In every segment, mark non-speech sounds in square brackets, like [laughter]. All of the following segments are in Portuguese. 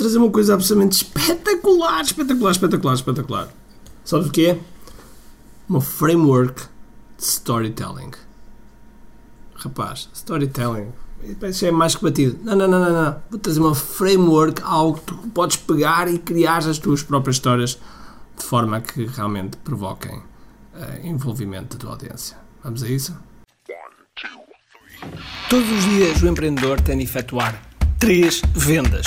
trazer uma coisa absolutamente espetacular, espetacular, espetacular, espetacular. Sabes o que é? Uma framework de storytelling. Rapaz, storytelling. Isso é mais que batido. Não, não, não, não, não. Vou trazer uma framework, algo que tu podes pegar e criar as tuas próprias histórias de forma que realmente provoquem uh, envolvimento da tua audiência. Vamos a isso? Todos os dias o empreendedor tem de efetuar três vendas: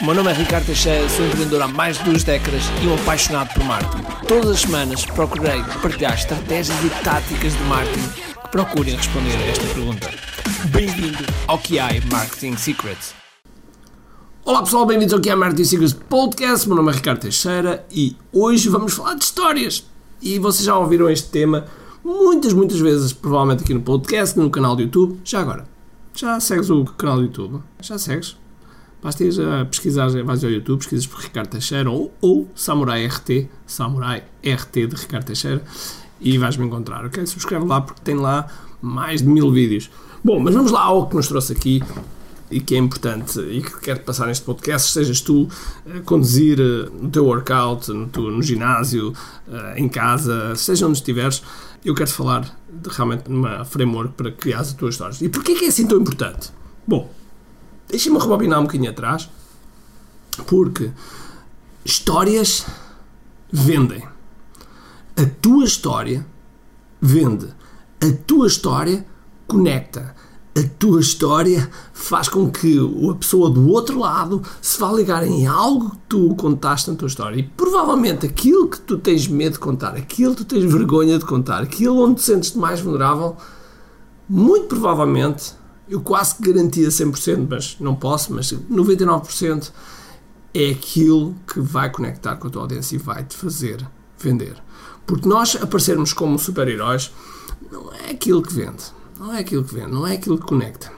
O meu nome é Ricardo Teixeira, sou empreendedor há mais de duas décadas e um apaixonado por marketing. Todas as semanas procurei partilhar estratégias e táticas de marketing que procurem responder a esta pergunta. Bem-vindo ao QI Marketing Secrets. Olá pessoal, bem-vindos ao QI Marketing Secrets Podcast. Meu nome é Ricardo Teixeira e hoje vamos falar de histórias. E vocês já ouviram este tema muitas, muitas vezes, provavelmente aqui no podcast, no canal do YouTube. Já agora, já segues o canal do YouTube? Já segues? Basta ir a pesquisar, vais ao YouTube, pesquisas por Ricardo Teixeira ou, ou Samurai RT, Samurai RT de Ricardo Teixeira e vais-me encontrar, ok? Subscreve lá porque tem lá mais de mil vídeos. Bom, mas vamos lá ao que nos trouxe aqui e que é importante e que quero passar neste podcast, sejas tu a conduzir eh, no teu workout, no, teu, no ginásio, eh, em casa, seja onde estiveres, eu quero falar de realmente numa framework para criar as tuas histórias. E porquê que é assim tão importante? Bom, Deixa-me rebobinar um bocadinho atrás, porque histórias vendem. A tua história vende. A tua história conecta. A tua história faz com que a pessoa do outro lado se vá ligar em algo que tu contaste na tua história. E provavelmente aquilo que tu tens medo de contar, aquilo que tu tens vergonha de contar, aquilo onde te sentes mais vulnerável, muito provavelmente eu quase que garantia 100%, mas não posso, mas 99% é aquilo que vai conectar com a tua audiência e vai te fazer vender. Porque nós aparecermos como super-heróis não é aquilo que vende, não é aquilo que vende, não é aquilo que conecta,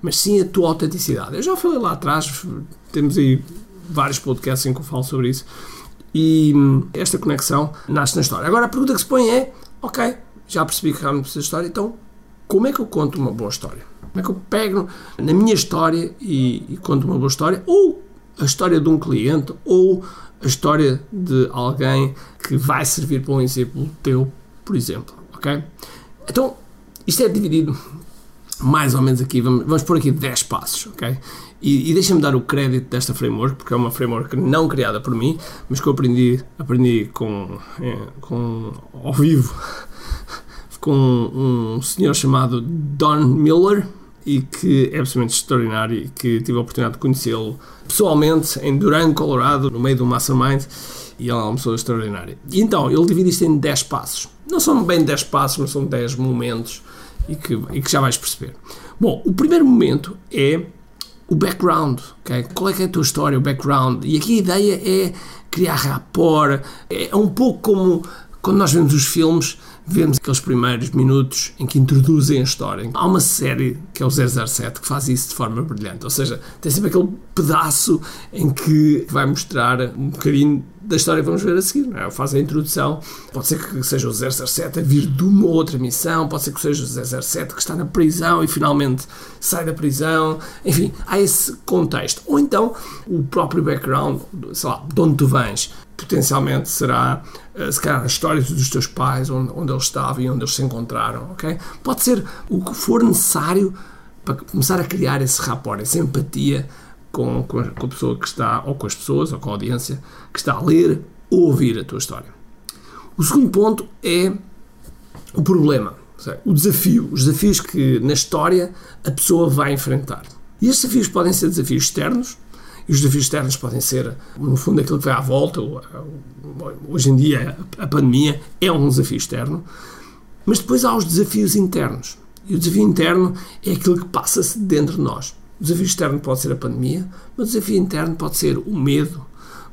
mas sim a tua autenticidade. Eu já falei lá atrás, temos aí vários podcasts em que eu falo sobre isso, e esta conexão nasce na história. Agora a pergunta que se põe é: ok, já percebi que realmente precisa de história, então como é que eu conto uma boa história? Como é que eu pego na minha história e, e conto uma boa história? Ou a história de um cliente, ou a história de alguém que vai servir para um exemplo teu, por exemplo. Ok? Então, isto é dividido mais ou menos aqui, vamos, vamos pôr aqui 10 passos, ok? E, e deixa-me dar o crédito desta framework, porque é uma framework não criada por mim, mas que eu aprendi, aprendi com, é, com ao vivo [laughs] com um senhor chamado Don Miller, e que é absolutamente extraordinário e que tive a oportunidade de conhecê-lo pessoalmente em Durango, Colorado, no meio do Mastermind e ele é uma pessoa extraordinária. E então, ele divide isto em 10 passos. Não são bem 10 passos, mas são 10 momentos e que, e que já vais perceber. Bom, o primeiro momento é o background, okay? qual é que é a tua história, o background. E aqui a ideia é criar rapport, é um pouco como quando nós vemos os filmes vemos aqueles primeiros minutos em que introduzem a história. Há uma série que é o 007 que faz isso de forma brilhante, ou seja, tem sempre aquele pedaço em que vai mostrar um bocadinho da história que vamos ver a seguir. Não é? Faz a introdução, pode ser que seja o 007 a vir de uma outra missão, pode ser que seja o 007 que está na prisão e finalmente sai da prisão. Enfim, há esse contexto. Ou então o próprio background, sei lá, de onde tu vens potencialmente será, eh, se calhar, a história dos teus pais, onde, onde eles estavam e onde eles se encontraram, ok? Pode ser o que for necessário para começar a criar esse rapport, essa empatia com, com a pessoa que está, ou com as pessoas, ou com a audiência que está a ler ou ouvir a tua história. O segundo ponto é o problema, o desafio, os desafios que na história a pessoa vai enfrentar. E estes desafios podem ser desafios externos, e os desafios externos podem ser, no fundo, aquilo que vai à volta. Hoje em dia, a pandemia é um desafio externo, mas depois há os desafios internos. E o desafio interno é aquilo que passa-se dentro de nós. O desafio externo pode ser a pandemia, mas o desafio interno pode ser o medo,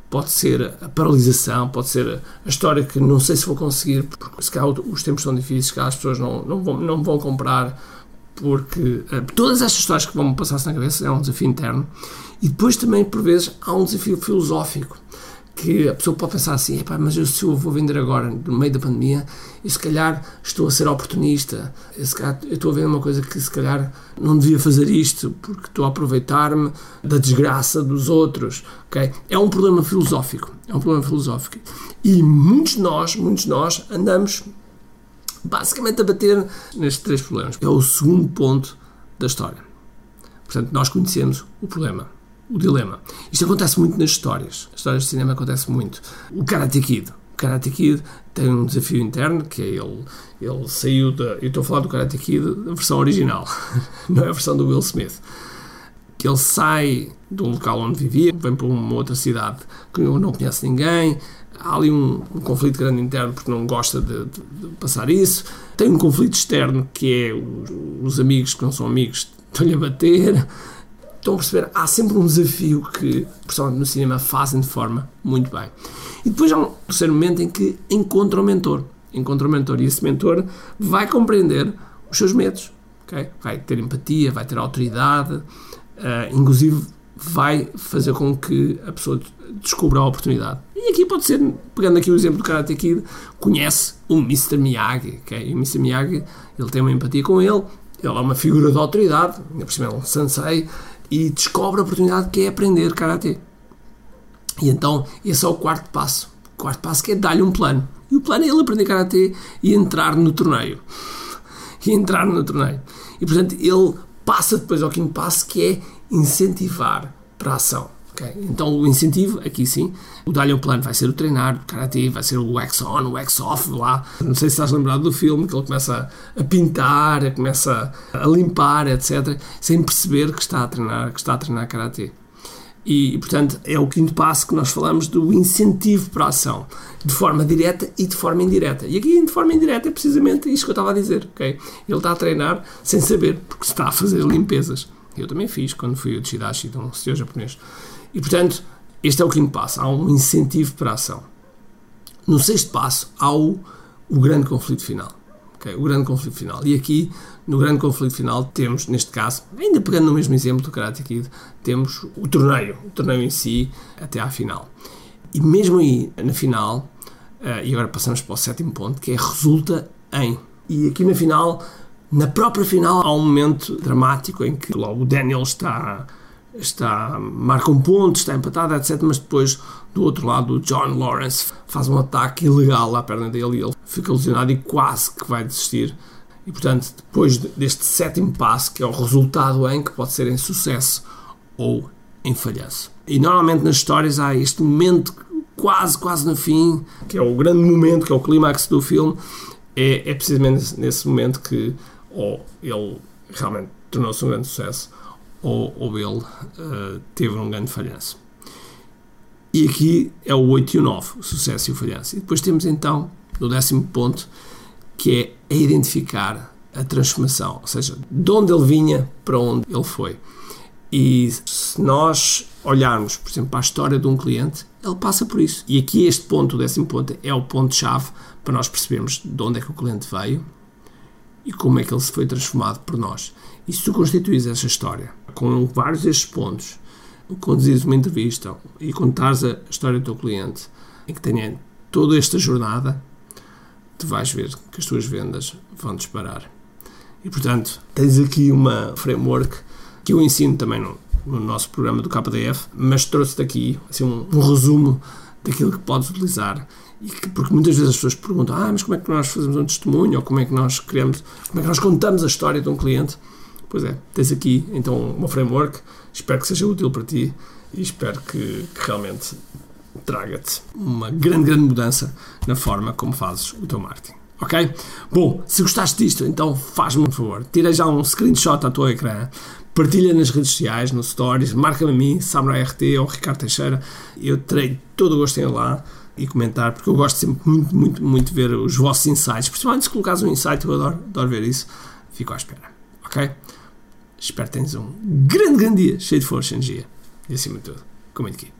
pode ser a paralisação, pode ser a história que não sei se vou conseguir, porque se calhar os tempos são difíceis, que as pessoas não, não, vão, não vão comprar, porque uh, todas estas histórias que vão passar-se na cabeça é um desafio interno. E depois também, por vezes, há um desafio filosófico que a pessoa pode pensar assim, mas eu, se eu vou vender agora, no meio da pandemia, e se calhar estou a ser oportunista, eu, se calhar, eu estou a ver uma coisa que se calhar não devia fazer isto, porque estou a aproveitar-me da desgraça dos outros, ok? É um problema filosófico, é um problema filosófico. E muitos de nós, muitos de nós, andamos basicamente a bater nestes três problemas. É o segundo ponto da história. Portanto, nós conhecemos o problema o dilema. Isto acontece muito nas histórias. As histórias de cinema acontece muito. O Karate Kid. O Karate Kid tem um desafio interno, que é ele, ele saiu da... Eu estou a falar do Karate Kid da versão original, [laughs] não é a versão do Will Smith. Que ele sai do local onde vivia, vem para uma outra cidade que não conhece ninguém, há ali um, um, conflito grande interno porque não gosta de, de, de, passar isso. Tem um conflito externo que é os, os amigos que não são amigos estão-lhe a bater. Estão a perceber? Há sempre um desafio que, principalmente no cinema, fazem de forma muito bem. E depois há um terceiro momento em que encontra o mentor. Encontra o mentor e esse mentor vai compreender os seus medos. Okay? Vai ter empatia, vai ter autoridade, uh, inclusive vai fazer com que a pessoa descubra a oportunidade. E aqui pode ser, pegando aqui o exemplo do Karate Kid, conhece o Mr. Miyagi. Okay? E o Mr. Miyagi, ele tem uma empatia com ele, ele é uma figura de autoridade, ainda por cima é um sensei, e descobre a oportunidade que é aprender Karate. E então, esse é o quarto passo. O quarto passo que é dar-lhe um plano. E o plano é ele aprender Karate e entrar no torneio. [laughs] E entrar no torneio. E, portanto, ele passa depois ao quinto passo, que é incentivar para a ação. Okay? Então, o incentivo, aqui sim, o dar-lhe um plano vai ser o treinar, o karate, vai ser o wax on, o wax off lá. Não sei se estás lembrado do filme, que ele começa a pintar, começa a limpar, etc., sem perceber que está a treinar, que está a treinar karate. E, portanto, é o quinto passo que nós falamos do incentivo para a ação, de forma direta e de forma indireta. E aqui, de forma indireta, é precisamente isto que eu estava a dizer. Okay? Ele está a treinar sem saber, porque está a fazer limpezas. Eu também fiz quando fui ao Chidashi, de um senhor japonês. E, portanto, este é o quinto passo. Há um incentivo para a ação. No sexto passo, há o, o grande conflito final. Okay? O grande conflito final. E aqui, no grande conflito final, temos, neste caso, ainda pegando no mesmo exemplo do Karate Kid, temos o torneio. O torneio em si, até à final. E mesmo aí, na final, uh, e agora passamos para o sétimo ponto, que é resulta em. E aqui na final, na própria final, há um momento dramático em que logo o Daniel está está, marca um ponto, está empatado, etc. Mas depois, do outro lado, o John Lawrence faz um ataque ilegal à perna dele e ele fica lesionado e quase que vai desistir. E portanto, depois deste sétimo passo, que é o resultado em que pode ser em sucesso ou em falhanço. E normalmente nas histórias há este momento quase, quase no fim, que é o grande momento, que é o clímax do filme. É, é precisamente nesse momento que ou ele realmente tornou-se um grande sucesso ou, ou ele uh, teve um grande falhanço. E aqui é o 8 e o 9, o sucesso e o falhanço. E depois temos então, no décimo ponto, que é a identificar a transformação, ou seja, de onde ele vinha para onde ele foi. E se nós olharmos, por exemplo, para a história de um cliente, ele passa por isso. E aqui este ponto, o décimo ponto, é o ponto-chave para nós percebermos de onde é que o cliente veio e como é que ele se foi transformado por nós. E se tu constituís essa história com vários destes pontos, conduzires uma entrevista e contares a história do teu cliente em que tenha toda esta jornada, tu vais ver que as tuas vendas vão disparar. E portanto, tens aqui uma framework que eu ensino também no, no nosso programa do KDF, mas trouxe-te aqui assim, um, um, resumo daquilo que podes utilizar. E que, porque muitas vezes as pessoas perguntam: Ah, mas como é que nós fazemos um testemunho? Ou como é que nós criamos, como é que nós contamos a história de um cliente? Pois é, tens aqui então uma framework, espero que seja útil para ti e espero que, que realmente traga-te uma grande, grande mudança na forma como fazes o teu marketing. Ok? Bom, se gostaste disto, então faz-me um favor, tira já um screenshot à tua ecrã, partilha nas redes sociais, no Stories, marca-me a mim, Samurai RT ou Ricardo Teixeira, eu terei todo o gosto em ir lá e comentar, porque eu gosto sempre muito, muito, muito de ver os vossos insights, principalmente se colocares um insight, eu adoro, adoro ver isso, fico à espera. Ok? Espero que tenhas um grande, grande dia, cheio de força e energia. E acima de tudo, comente aqui.